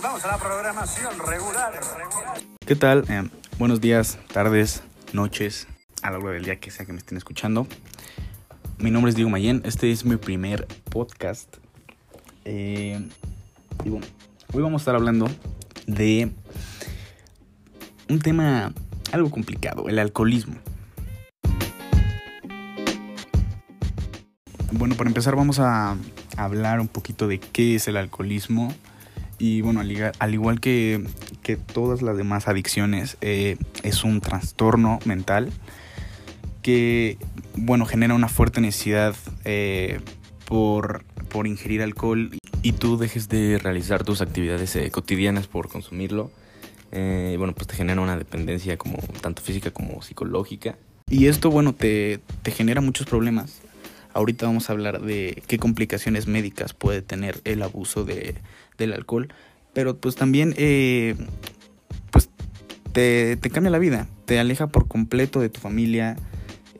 vamos a la programación regular. ¿Qué tal? Eh, buenos días, tardes, noches, a la hora del día que sea que me estén escuchando. Mi nombre es Diego Mayen, este es mi primer podcast. Eh, y hoy vamos a estar hablando de un tema algo complicado, el alcoholismo. Bueno, para empezar vamos a hablar un poquito de qué es el alcoholismo. Y bueno, al igual que, que todas las demás adicciones, eh, es un trastorno mental que, bueno, genera una fuerte necesidad eh, por, por, ingerir alcohol y tú dejes de realizar tus actividades eh, cotidianas por consumirlo. Eh, bueno, pues te genera una dependencia como tanto física como psicológica. Y esto, bueno, te, te genera muchos problemas Ahorita vamos a hablar de qué complicaciones médicas puede tener el abuso de, del alcohol, pero pues también eh, pues te, te, cambia la vida, te aleja por completo de tu familia,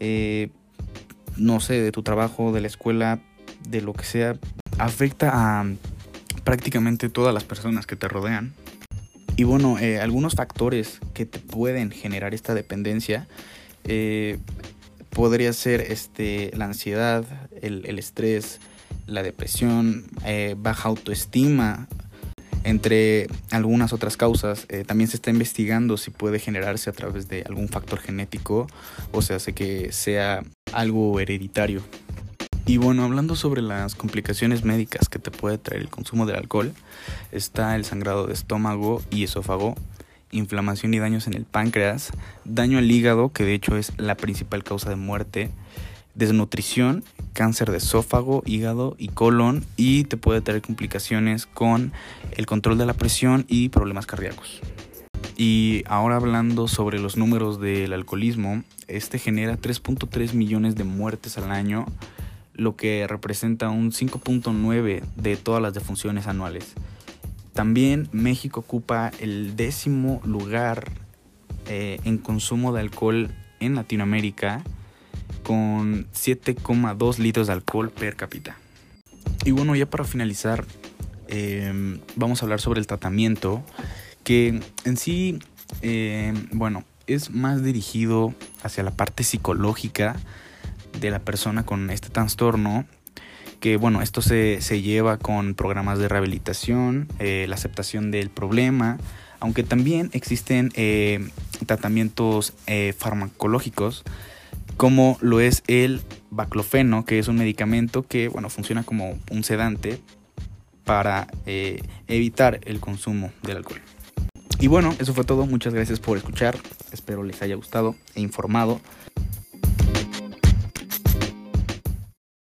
eh, no sé, de tu trabajo, de la escuela, de lo que sea, afecta a prácticamente todas las personas que te rodean. Y bueno, eh, algunos factores que te pueden generar esta dependencia eh, podría ser este, la ansiedad, el, estrés, la depresión, eh, baja autoestima, entre algunas otras causas. Eh, también se está investigando si puede generarse a través de algún factor genético, o sea, hace que sea algo hereditario. Y bueno, hablando sobre las complicaciones médicas que te puede traer el consumo del alcohol, está el sangrado de estómago y esófago, inflamación y daños en el páncreas, daño al hígado, que de hecho es la principal causa de muerte, desnutrición, cáncer de esófago, hígado y colon y te puede traer complicaciones con el control de la presión y problemas cardíacos. Y ahora hablando sobre los números del alcoholismo, este genera 3.3 millones de muertes al año, lo que representa un 5.9 de todas las defunciones anuales. También México ocupa el décimo lugar eh, en consumo de alcohol en Latinoamérica con 7,2 litros de alcohol per cápita. Y bueno, ya para finalizar, eh, vamos a hablar sobre el tratamiento que en sí, eh, bueno, es más dirigido hacia la parte psicológica de la persona con este trastorno que bueno, esto se, se lleva con programas de rehabilitación, eh, la aceptación del problema, aunque también existen eh, tratamientos eh, farmacológicos como lo es el baclofeno, que es un medicamento que bueno, funciona como un sedante para evitar el consumo del alcohol. Y bueno, eso fue todo. Muchas gracias por escuchar. Espero les haya gustado e informado